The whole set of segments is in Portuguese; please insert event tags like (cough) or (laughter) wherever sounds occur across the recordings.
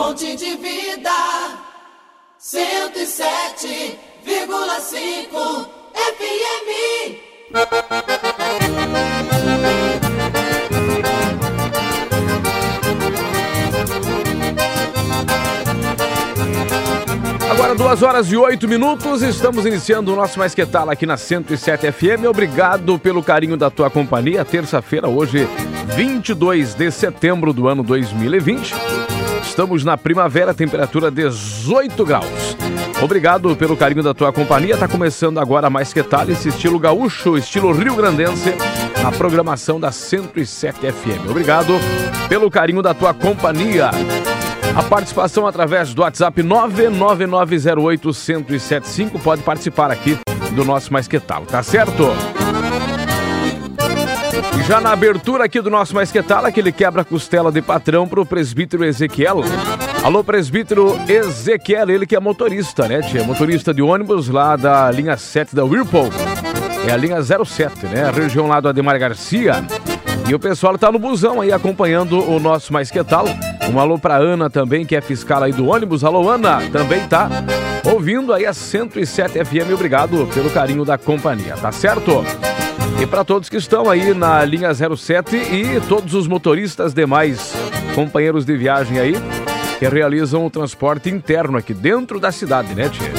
fonte de vida. 107,5 FM. Agora, duas horas e oito minutos, estamos iniciando o nosso Mais Que Tal aqui na 107 FM. Obrigado pelo carinho da tua companhia. Terça-feira, hoje, 22 de setembro do ano 2020. Estamos na primavera, temperatura 18 graus. Obrigado pelo carinho da tua companhia. Tá começando agora mais que tal esse estilo gaúcho, estilo rio-grandense, na programação da 107 FM. Obrigado pelo carinho da tua companhia. A participação através do WhatsApp 999081075 pode participar aqui do nosso Mais Que Tal, tá certo? Já na abertura aqui do nosso Mais Que Tal, aquele quebra-costela de patrão pro presbítero Ezequiel. Alô, presbítero Ezequiel, ele que é motorista, né, tia? Motorista de ônibus lá da linha 7 da Whirlpool. É a linha 07, né? A região lá do Ademar Garcia. E o pessoal tá no busão aí acompanhando o nosso Mais Que Tal. Um alô pra Ana também, que é fiscal aí do ônibus. Alô, Ana, também tá ouvindo aí a 107 FM. Obrigado pelo carinho da companhia, tá certo? E para todos que estão aí na linha 07 e todos os motoristas demais, companheiros de viagem aí, que realizam o transporte interno aqui dentro da cidade, né, tia?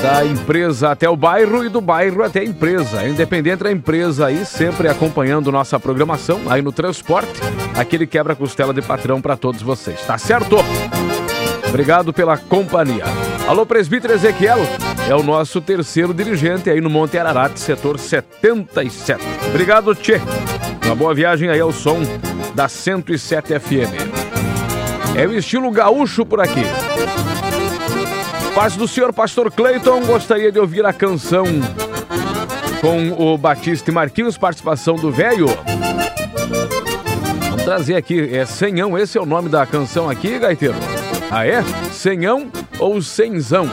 Da empresa até o bairro e do bairro até a empresa. Independente da empresa aí, sempre acompanhando nossa programação aí no transporte. Aquele quebra-costela de patrão para todos vocês, tá certo? Obrigado pela companhia. Alô, presbítero Ezequiel, é o nosso terceiro dirigente aí no Monte Ararat, setor 77. Obrigado, Tchê. Uma boa viagem aí ao som da 107 FM. É o estilo gaúcho por aqui. Paz do senhor pastor Cleiton, gostaria de ouvir a canção com o Batista e Marquinhos, participação do velho. Vamos trazer aqui, é Senhão, esse é o nome da canção aqui, gaiteiro. Ah é? Senhão ou Senzão?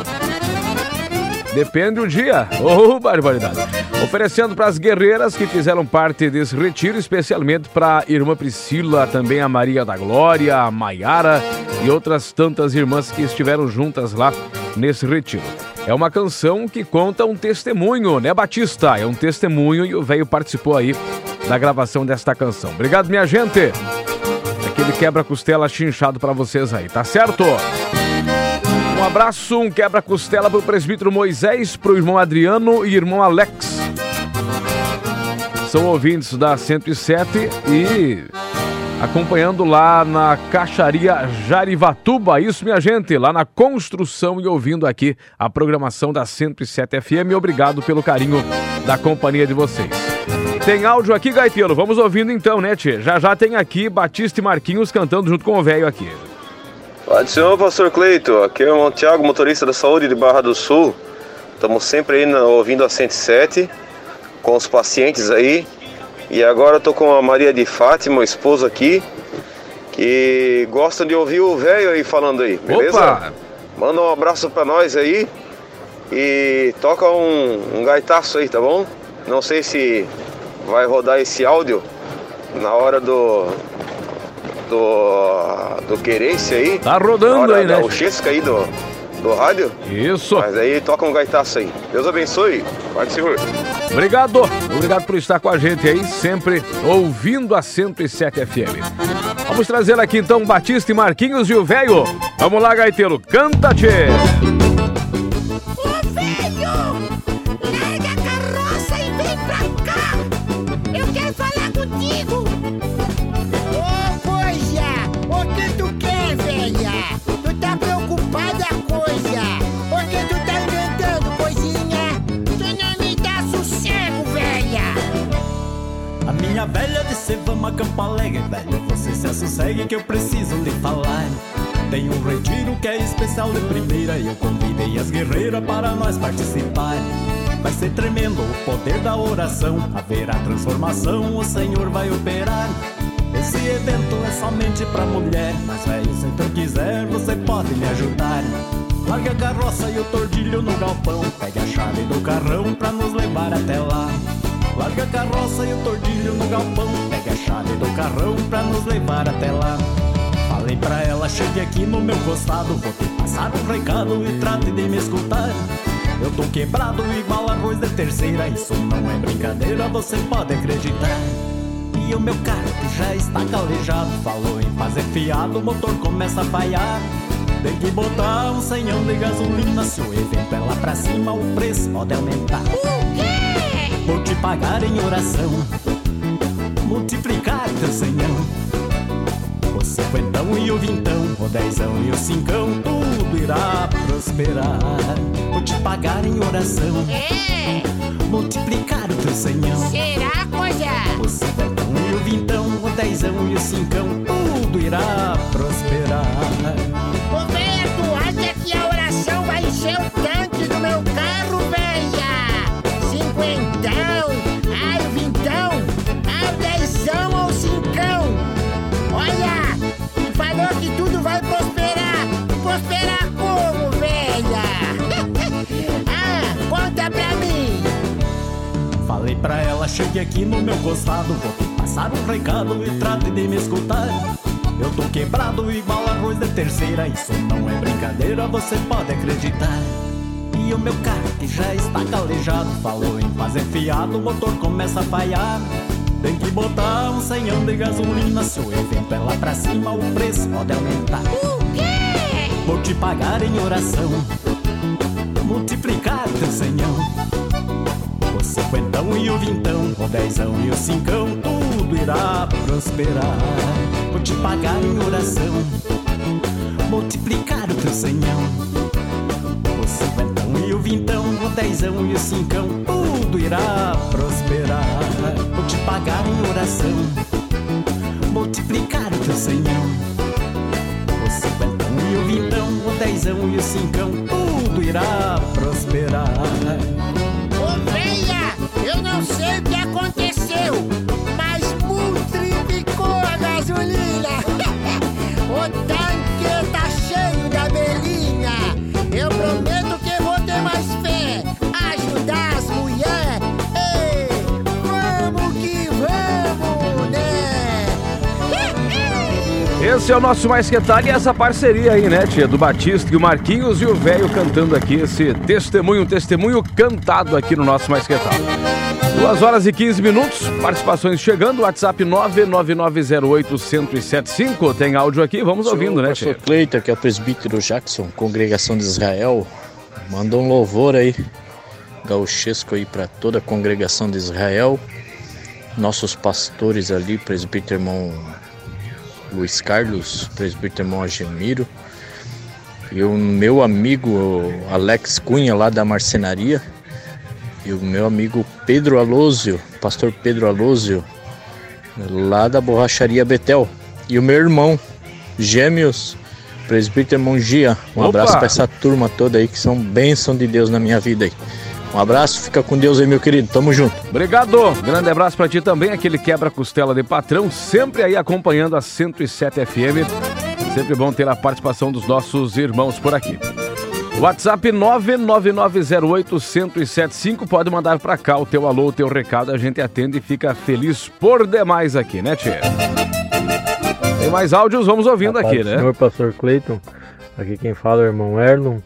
Depende do dia. Oh, barbaridade. Oferecendo para as guerreiras que fizeram parte desse retiro, especialmente para a irmã Priscila, também a Maria da Glória, a Maiara e outras tantas irmãs que estiveram juntas lá nesse retiro. É uma canção que conta um testemunho, né, Batista? É um testemunho e o velho participou aí da gravação desta canção. Obrigado, minha gente. Aquele quebra-costela chinchado para vocês aí, tá certo? Um abraço, um quebra-costela pro presbítero Moisés, pro irmão Adriano e irmão Alex. São ouvintes da 107 e acompanhando lá na Caixaria Jarivatuba. Isso, minha gente, lá na construção e ouvindo aqui a programação da 107 FM. Obrigado pelo carinho da companhia de vocês. Tem áudio aqui, Gaiteiro. Vamos ouvindo então, né, Tchê? Já já tem aqui Batista e Marquinhos cantando junto com o velho aqui. Do Senhor, pastor Cleito. Aqui é o Tiago, motorista da saúde de Barra do Sul. Estamos sempre aí ouvindo a 107 com os pacientes aí. E agora eu tô com a Maria de Fátima, o esposo aqui, que gostam de ouvir o velho aí falando aí, beleza? Opa! Manda um abraço pra nós aí e toca um, um gaitaço aí, tá bom? Não sei se vai rodar esse áudio na hora do do do querência aí. Tá rodando aí, né? da Uchesca aí do, do rádio. Isso. Mas aí toca um gaitaço aí. Deus abençoe. Do Senhor. Obrigado. Obrigado por estar com a gente aí, sempre ouvindo a 107 FM. Vamos trazer aqui então Batista e Marquinhos e o velho. Vamos lá, gaiteiro. Canta, Tchê. Vamos acampar alegre, velho. Você se sossegue que eu preciso lhe falar. Tem um retiro que é especial de primeira E eu convidei as guerreiras para nós participar. Vai ser tremendo o poder da oração Haverá transformação, o Senhor vai operar. Esse evento é somente pra mulher Mas velho, se tu quiser, você pode me ajudar. Larga a carroça e o tordilho no galpão Pegue a chave do carrão pra nos levar até lá carroça e o tordilho no galpão. Pega a chave do carrão pra nos levar até lá. Falei pra ela, chegue aqui no meu costado Vou te passar um recado e trate de me escutar. Eu tô quebrado igual arroz de terceira Isso não é brincadeira, você pode acreditar. E o meu carro que já está calejado Falou em fazer fiado, o motor começa a falhar tem que botar um senhão de gasolina Se o evento é lá pra cima o preço pode aumentar. O quê? Vou te pagar em oração. Multiplicar teu senhão O cinquentão e o vintão O dezão e o cincão Tudo irá prosperar. Vou te pagar em oração. É, Multiplicar o teu senhão será, coisa? O cinquentão e o vintão O dezão e o cincão Tudo irá prosperar chegue aqui no meu costado Vou te passar um recado e trate de me escutar Eu tô quebrado igual arroz de terceira Isso não é brincadeira, você pode acreditar. E o meu carro que já está calejado Falou em fazer fiado, o motor começa a falhar. Tem que botar um senhão de gasolina Se o evento é lá pra cima, o preço pode aumentar. O quê? Vou te pagar em oração Multiplicar teu senhão cinquentão e o vintão O dezão e o cincão Tudo irá prosperar. Vou te pagar em oração Multiplicar o teu senhão. O cinquentão e o vintão O dezão e o cincão Tudo irá prosperar. Vou te pagar em oração Multiplicar o teu senhão. O cinquentão e o vintão, o dezão e o cincão, tudo irá prosperar. Eu não sei o que aconteceu, mas multiplicou a gasolina. (laughs) o tanque tá cheio da belinha. Eu prometo que vou ter mais fé, ajudar as mulheres. Ei, vamos que vamos, né? Esse é o nosso Mais Que e essa parceria aí, né, tia? Do Batista e o Marquinhos e o velho cantando aqui esse testemunho, um testemunho cantado aqui no nosso Mais Que. 2 horas e 15 minutos, participações chegando, WhatsApp 99908-1075. Tem áudio aqui, vamos ouvindo, né, pastor? Cleiton, que é o presbítero Jackson, congregação de Israel, mandou um louvor aí, gauchesco aí para toda a congregação de Israel, nossos pastores ali, presbítero irmão Luiz Carlos, presbítero irmão Agemiro, e o meu amigo Alex Cunha lá da marcenaria, e o meu amigo Pedro Alôsio, pastor Pedro Alôsio, lá da borracharia Betel. E o meu irmão, Gêmeos, presbítero irmão Gia. Um Opa! abraço para essa turma toda aí que são bênção de Deus na minha vida aí. Um abraço, fica com Deus aí, meu querido. Tamo junto. Obrigado. Grande abraço pra ti também, aquele quebra-costela de patrão, sempre aí acompanhando a 107 FM. Sempre bom ter a participação dos nossos irmãos por aqui. WhatsApp 99908-1075. Pode mandar pra cá o teu alô, o teu recado. A gente atende e fica feliz por demais aqui, né, Tia? Tem mais áudios, vamos ouvindo A paz aqui, né? Senhor Pastor Cleiton, aqui quem fala é o irmão Erlon.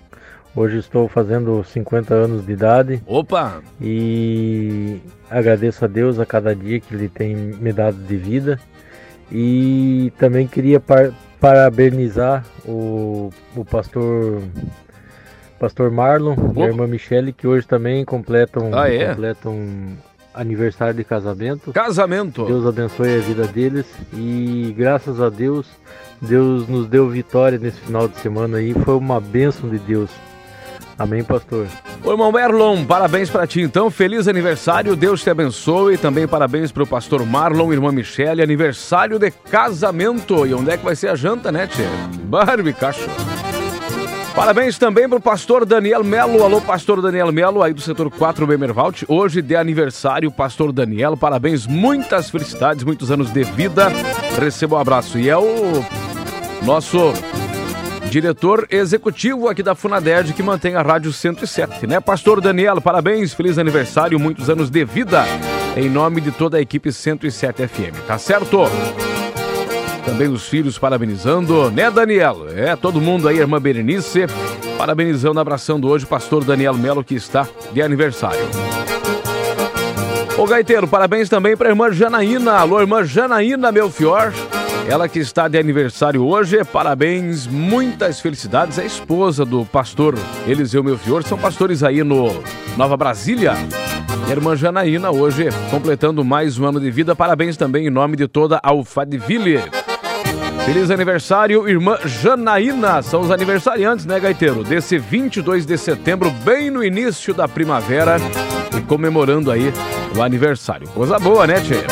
Hoje estou fazendo 50 anos de idade Opa! e agradeço a Deus a cada dia que Ele tem me dado de vida. E também queria par- parabenizar o, o pastor pastor Marlon e a irmã Michele, que hoje também completam, Ah, é? completam aniversário de casamento. Casamento. Deus abençoe a vida deles e graças a Deus, Deus nos deu vitória nesse final de semana aí. Foi uma bênção de Deus. Amém, pastor. Ô irmão Erlon, parabéns pra ti então, feliz aniversário, Deus te abençoe. Também parabéns pro pastor Marlon, irmã Michele, aniversário de casamento. E onde é que vai ser a janta, né, tia? Barbie, cacho. Parabéns também pro pastor Daniel Melo. Alô, pastor Daniel Melo, aí do setor 4 Bemervalt. Hoje de aniversário, pastor Daniel. Parabéns, muitas felicidades, muitos anos de vida. Receba um abraço. E é o nosso diretor executivo aqui da Funaderd que mantém a Rádio 107, né? Pastor Daniel, parabéns, feliz aniversário, muitos anos de vida, em nome de toda a equipe 107 FM, tá certo? Também os filhos parabenizando, né, Daniel? É, todo mundo aí, irmã Berenice, parabenizando, abraçando hoje o pastor Daniel Melo, que está de aniversário. Ô Gaiteiro, parabéns também para a irmã Janaína. Alô, irmã Janaína Melfior. Ela que está de aniversário hoje, parabéns, muitas felicidades. É a esposa do pastor Eliseu Melfior, são pastores aí no Nova Brasília. E a irmã Janaína hoje completando mais um ano de vida. Parabéns também em nome de toda a Alfadville. Feliz aniversário, irmã Janaína. São os aniversariantes, né, Gaiteiro? Desse 22 de setembro, bem no início da primavera e comemorando aí o aniversário. Coisa boa, né, Tchê?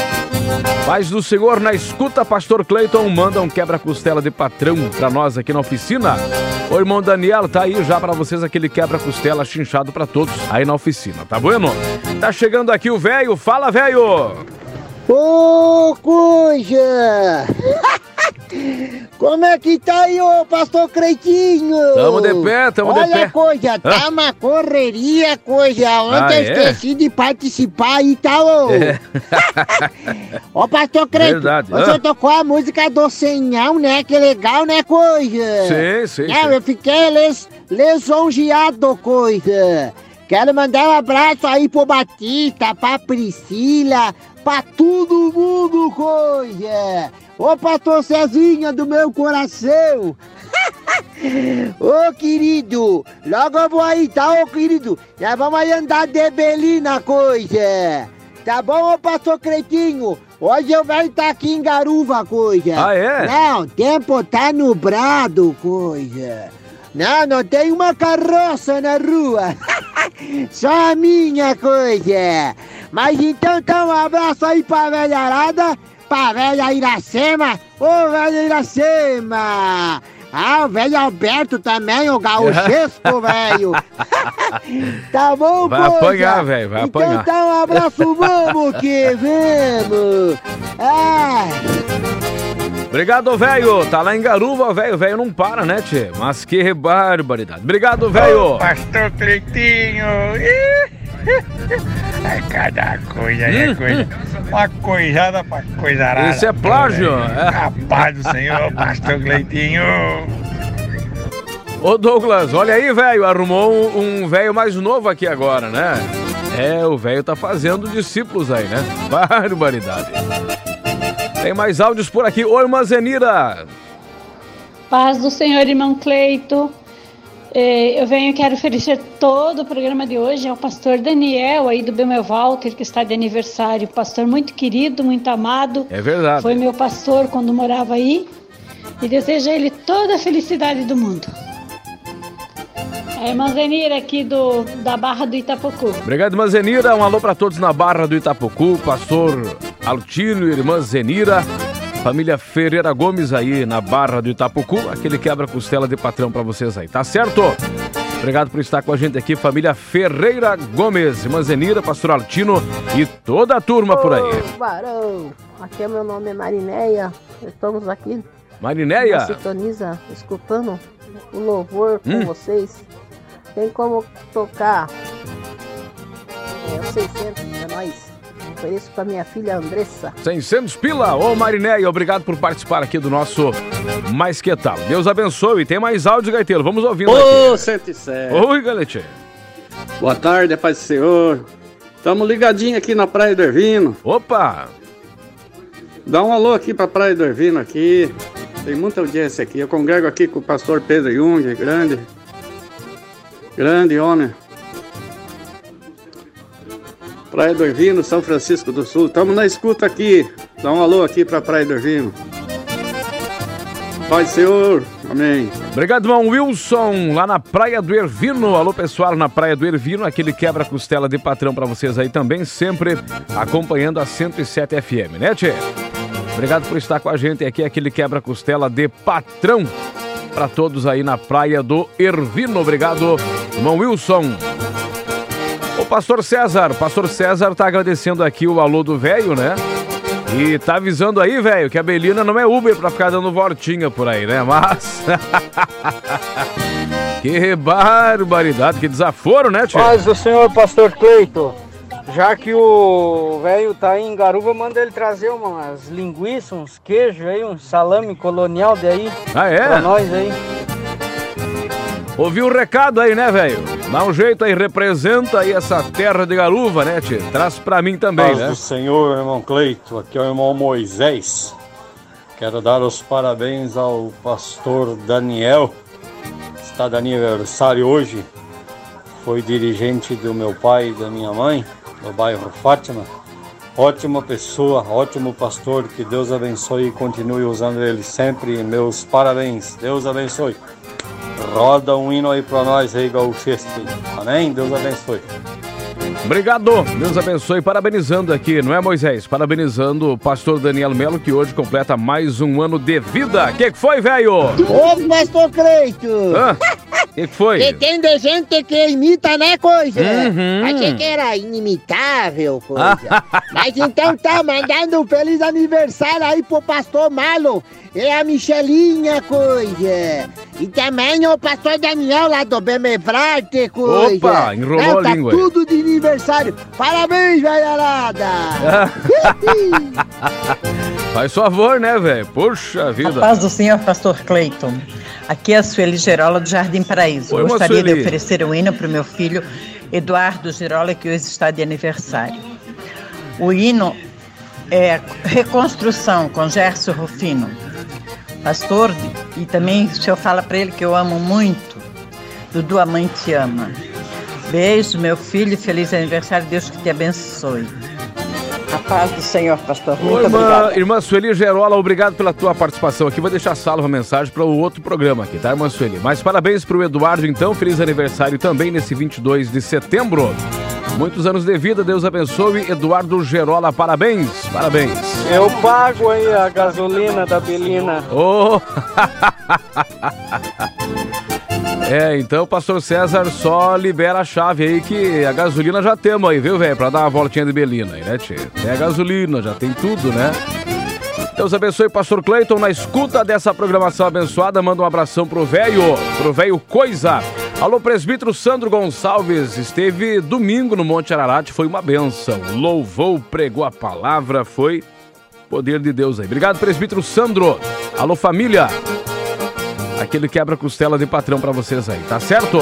Paz do Senhor na escuta, Pastor Cleiton manda um quebra-costela de patrão pra nós aqui na oficina. O irmão Daniel tá aí já para vocês aquele quebra-costela chinchado para todos aí na oficina, tá bueno? Tá chegando aqui o velho, fala velho! Ô, coisa! (laughs) Como é que tá aí, ô pastor Creitinho? Tamo de pé, tamo Olha de pé. coisa, tá uma correria, coisa. Ontem Ah, eu é? esqueci de participar aí, tá, ô? É. (laughs) Ô, pastor Creitinho, Verdade, você ah. tocou a música do Senhão, né? Que legal, né, coisa? Sim, sim, Não, sim. eu fiquei les, lisonjeado, coisa. Quero mandar um abraço aí pro Batista, pra Priscila, pra todo mundo, coisa. Ô, pastor Cezinha do meu coração. (laughs) Ô, querido, logo eu vou aí, tá, ô, querido? Já vamos aí andar de belina, coisa. Tá bom, ô, pastor Cretinho? Hoje eu venho estar aqui em Garuva, coisa. Ah, é? Não, o tempo tá nublado, coisa. Não, não tem uma carroça na rua. (laughs) Só a minha coisa. Mas então, então, um abraço aí pra velharada, pra velha Iracema. Ô, velha Iracema. Ah, o velho Alberto também, o gauchesco, (laughs) velho. (laughs) tá bom, Vai coisa? apanhar, velho, vai então, apanhar. Então, um abraço, vamos que vamos. Ai. Obrigado, velho. Tá lá em Garuva, velho. Velho não para, né, tchê? Mas que barbaridade. Obrigado, velho. Pastor Cleitinho. (laughs) É cada coisa, é coisa. Uma coisada pra coisarada. Isso é plágio, é. Do Senhor, Pastor Cleitinho. Ô, Douglas, olha aí, velho. Arrumou um um velho mais novo aqui agora, né? É, o velho tá fazendo discípulos aí, né? (laughs) Barbaridade. Tem mais áudios por aqui. Oi, irmã Zenira. Paz do Senhor, irmão Cleito. Eh, Eu venho e quero oferecer todo o programa de hoje ao pastor Daniel, aí do Bemel Walter, que está de aniversário. Pastor muito querido, muito amado. É verdade. Foi meu pastor quando morava aí. E desejo a ele toda a felicidade do mundo. A irmã Zenira aqui do, da Barra do Itapocu. Obrigado, irmã Zenira. Um alô pra todos na Barra do Itapocu. Pastor Altino, irmã Zenira. Família Ferreira Gomes aí na Barra do Itapocu. Aquele quebra-costela de patrão pra vocês aí, tá certo? Obrigado por estar com a gente aqui, família Ferreira Gomes, irmã Zenira, pastor Altino e toda a turma por aí. Ô, Barão, aqui é meu nome é Marinéia. Estamos aqui Marinéia, sintoniza, escutando o louvor com Hum. vocês. Tem como tocar é, o 600 pra nós. Ofereço pra minha filha Andressa. 600 pila. Ô Marinéia, obrigado por participar aqui do nosso Mais Que Tal. Deus abençoe. Tem mais áudio, Gaiteiro. Vamos ouvindo Ô, aqui. 107. Oi, Galete. Boa tarde, paz do Senhor. Tamo ligadinho aqui na Praia do Ervino. Opa! Dá um alô aqui pra Praia do Ervino aqui. Tem muita audiência aqui. Eu congrego aqui com o pastor Pedro Jung, grande. Grande homem. Praia do Ervino, São Francisco do Sul. Tamo na escuta aqui. Dá um alô aqui pra Praia do Ervino. Paz do Senhor. Amém. Obrigado, irmão Wilson, lá na Praia do Ervino. Alô, pessoal, na Praia do Ervino, aquele quebra-costela de patrão pra vocês aí também, sempre acompanhando a 107 FM, né, Tchê? Obrigado por estar com a gente aqui, aquele quebra-costela de patrão pra todos aí na Praia do Ervino. Obrigado, irmão Wilson. O pastor César, o pastor César tá agradecendo aqui o alô do velho, né? E tá avisando aí, velho, que a Belina não é Uber pra ficar dando voltinha por aí, né? Mas. (laughs) que barbaridade, que desaforo, né, tio? Paz do Senhor, pastor Cleito. Já que o velho tá aí em Garuva, manda ele trazer umas linguiças, uns queijos aí, um salame colonial daí. Ah, é? Pra nós aí. Ouviu o recado aí, né, velho? Dá um jeito aí, representa aí essa terra de garuva, né, tio? Traz pra mim também, Paz né? do Senhor, irmão Cleito. Aqui é o irmão Moisés. Quero dar os parabéns ao pastor Daniel, está de aniversário hoje. Foi dirigente do meu pai e da minha mãe, no bairro Fátima. Ótima pessoa, ótimo pastor. Que Deus abençoe e continue usando ele sempre. Meus parabéns. Deus abençoe. Roda um hino aí pra nós, Rei Gauchesco. Amém? Deus abençoe. Obrigado, Deus abençoe. Parabenizando aqui, não é, Moisés? Parabenizando o pastor Daniel Melo, que hoje completa mais um ano de vida. O que, que foi, velho? Ô, pastor Cleito! O (laughs) que, que foi? Que tem de gente que imita, né, coisa? Uhum. Achei que era inimitável, coisa. (laughs) Mas então tá, mandando um feliz aniversário aí pro pastor Malo. É a Michelinha, coisa. E também o pastor Daniel lá do Bemefrate, coisa. Opa, enrolou Não, a tá língua aí. tudo de aniversário. Parabéns, velharada! (laughs) Faz favor, né, velho? Puxa A vida. paz do Senhor, Pastor Cleiton. Aqui é a Sueli Gerola do Jardim Paraíso. Oi, Gostaria Sueli. de oferecer um hino para o meu filho Eduardo Gerola, que hoje está de aniversário. O hino é Reconstrução, com Gerson Rufino. Pastor, e também o senhor fala para ele que eu amo muito. Dudu, a mãe te ama. Beijo, meu filho, feliz aniversário, Deus que te abençoe. A paz do Senhor, pastor. Ô, Muito irmã, obrigada. irmã Sueli Gerola, obrigado pela tua participação aqui. Vou deixar salva a mensagem para o outro programa aqui, tá, irmã Sueli? Mas parabéns pro Eduardo, então. Feliz aniversário também nesse 22 de setembro. Muitos anos de vida, Deus abençoe. Eduardo Gerola, parabéns, parabéns. Eu pago aí a gasolina da Belina. Ô! (laughs) É, então, pastor César só libera a chave aí que a gasolina já temos aí, viu, velho? Pra dar uma voltinha de Belina aí, né, tio? Tem a gasolina, já tem tudo, né? Deus abençoe, pastor Cleiton, na escuta dessa programação abençoada. Manda um abração pro velho, pro velho Coisa. Alô, presbítero Sandro Gonçalves, esteve domingo no Monte Ararat, foi uma benção. Louvou, pregou a palavra, foi poder de Deus aí. Obrigado, presbítero Sandro. Alô, família. Aquele quebra-costela de patrão pra vocês aí, tá certo?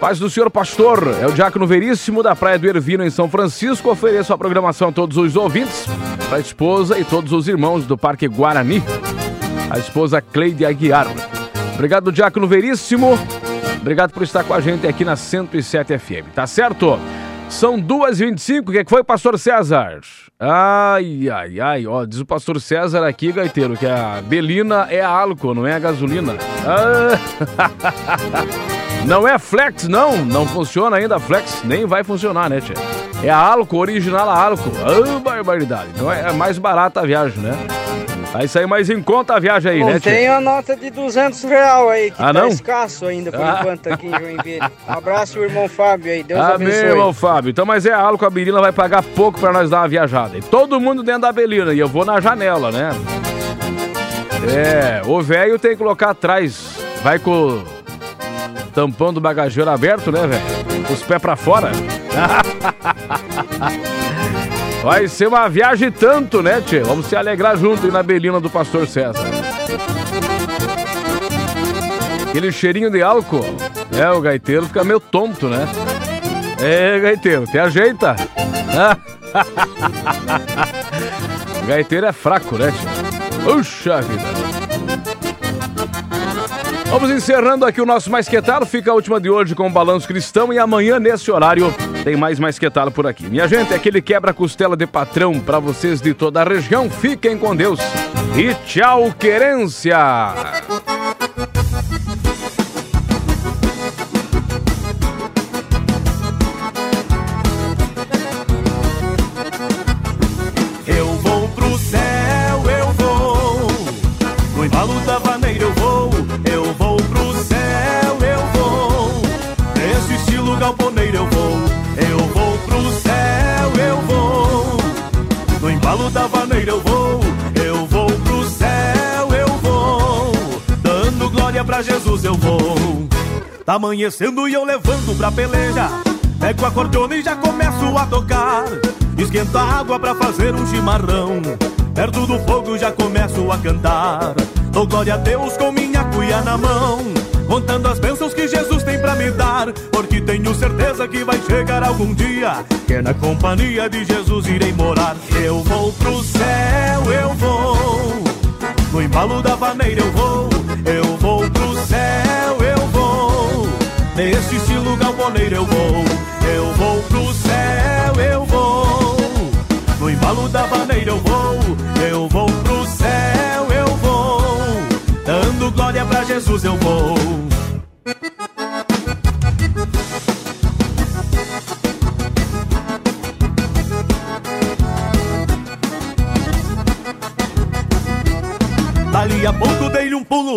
Paz do senhor pastor, é o Diácono Veríssimo da Praia do Ervino em São Francisco. Ofereço a programação a todos os ouvintes, para a esposa e todos os irmãos do Parque Guarani. A esposa Cleide Aguiar. Obrigado, Diácono Veríssimo. Obrigado por estar com a gente aqui na 107 FM, tá certo? São 2h25, o que, que foi, pastor César? Ai, ai, ai, ó, diz o pastor César aqui, gaiteiro, que a Belina é a álcool, não é a gasolina. Ah. (laughs) Não é flex, não, não funciona ainda flex, nem vai funcionar, né, tia? É a álcool, original a álcool. Ah, barbaridade. Então é mais barata a viagem, né? Vai sair mais em conta a viagem aí, Não né, tem a nota de 200 real aí, que Ah, tá não? escasso ainda por Ah. enquanto aqui em Joinville. Um (laughs) abraço, irmão Fábio aí, Deus Amém, abençoe. irmão Fábio. Então, mas é a álcool, a Belina vai pagar pouco pra nós dar uma viajada. E todo mundo dentro da Belina, e eu vou na janela, né? É, o velho tem que colocar atrás. Vai com o tampão do bagageiro aberto, né, velho? Os pés pra fora. (laughs) Vai ser uma viagem tanto, né, tio? Vamos se alegrar junto aí na Belina do Pastor César. Aquele cheirinho de álcool. É, o gaiteiro fica meio tonto, né? É, gaiteiro, te ajeita. (laughs) gaiteiro é fraco, né, tio? Puxa vida. Vamos encerrando aqui o nosso Mais Que. Fica a última de hoje com o Balanço Cristão e amanhã, nesse horário, tem mais Mais Que Tal por aqui. Minha gente, aquele quebra-costela de patrão para vocês de toda a região. Fiquem com Deus e tchau, querência! Eu vou pro céu, eu vou. No embalo da vaneira eu vou. Eu vou pro céu, eu vou. Nesse estilo galponeiro eu vou. Pro céu, eu vou. No embalo da vaneira eu vou. Eu vou pro céu, eu vou. Dando glória pra Jesus eu vou. Tá amanhecendo e eu levando pra peleja. Pego a cordiona e já começo a tocar. Esquenta a água pra fazer um chimarrão. Perto do fogo já começo a cantar. Dou glória a Deus com minha cuia na mão. Contando as bênçãos que Jesus tem pra me dar. Porque tenho certeza que vai chegar algum dia. Que na companhia de Jesus irei morar. Eu vou pro céu, eu vou. No embalo da vaneira eu vou. Eu vou pro céu, eu vou. Nesse estilo galponeiro eu vou. Eu vou pro céu, eu vou. No embalo da vaneira eu vou. Eu vou pro céu, eu vou. Dando glória pra Jesus eu vou.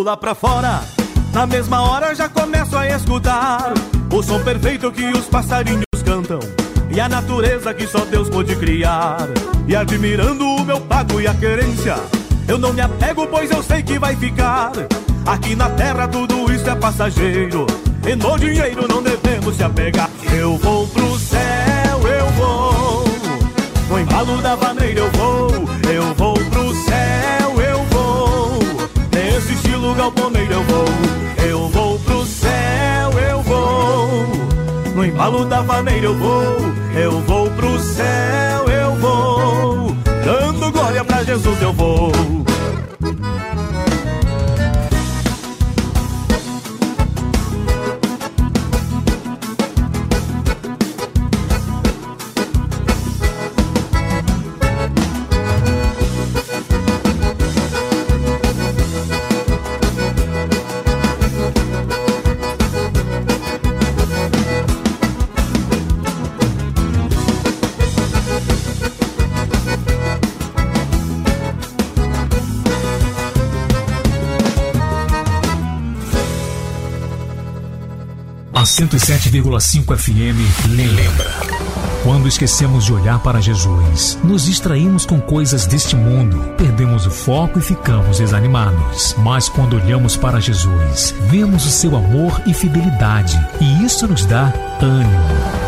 Lá pra fora. Na mesma hora já começo a escutar o som perfeito que os passarinhos cantam e a natureza que só Deus pôde criar. E admirando o meu pago e a querência, eu não me apego, pois eu sei que vai ficar. Aqui na terra tudo isso é passageiro, e no dinheiro não devemos se apegar. Eu vou pro céu, eu vou. No embalo da vou, eu Da vaneira eu vou, eu vou pro céu, eu vou. Dando glória pra Jesus eu vou. 107,5 FM lembra. Quando esquecemos de olhar para Jesus, nos distraímos com coisas deste mundo, perdemos o foco e ficamos desanimados. Mas quando olhamos para Jesus, vemos o seu amor e fidelidade, e isso nos dá ânimo.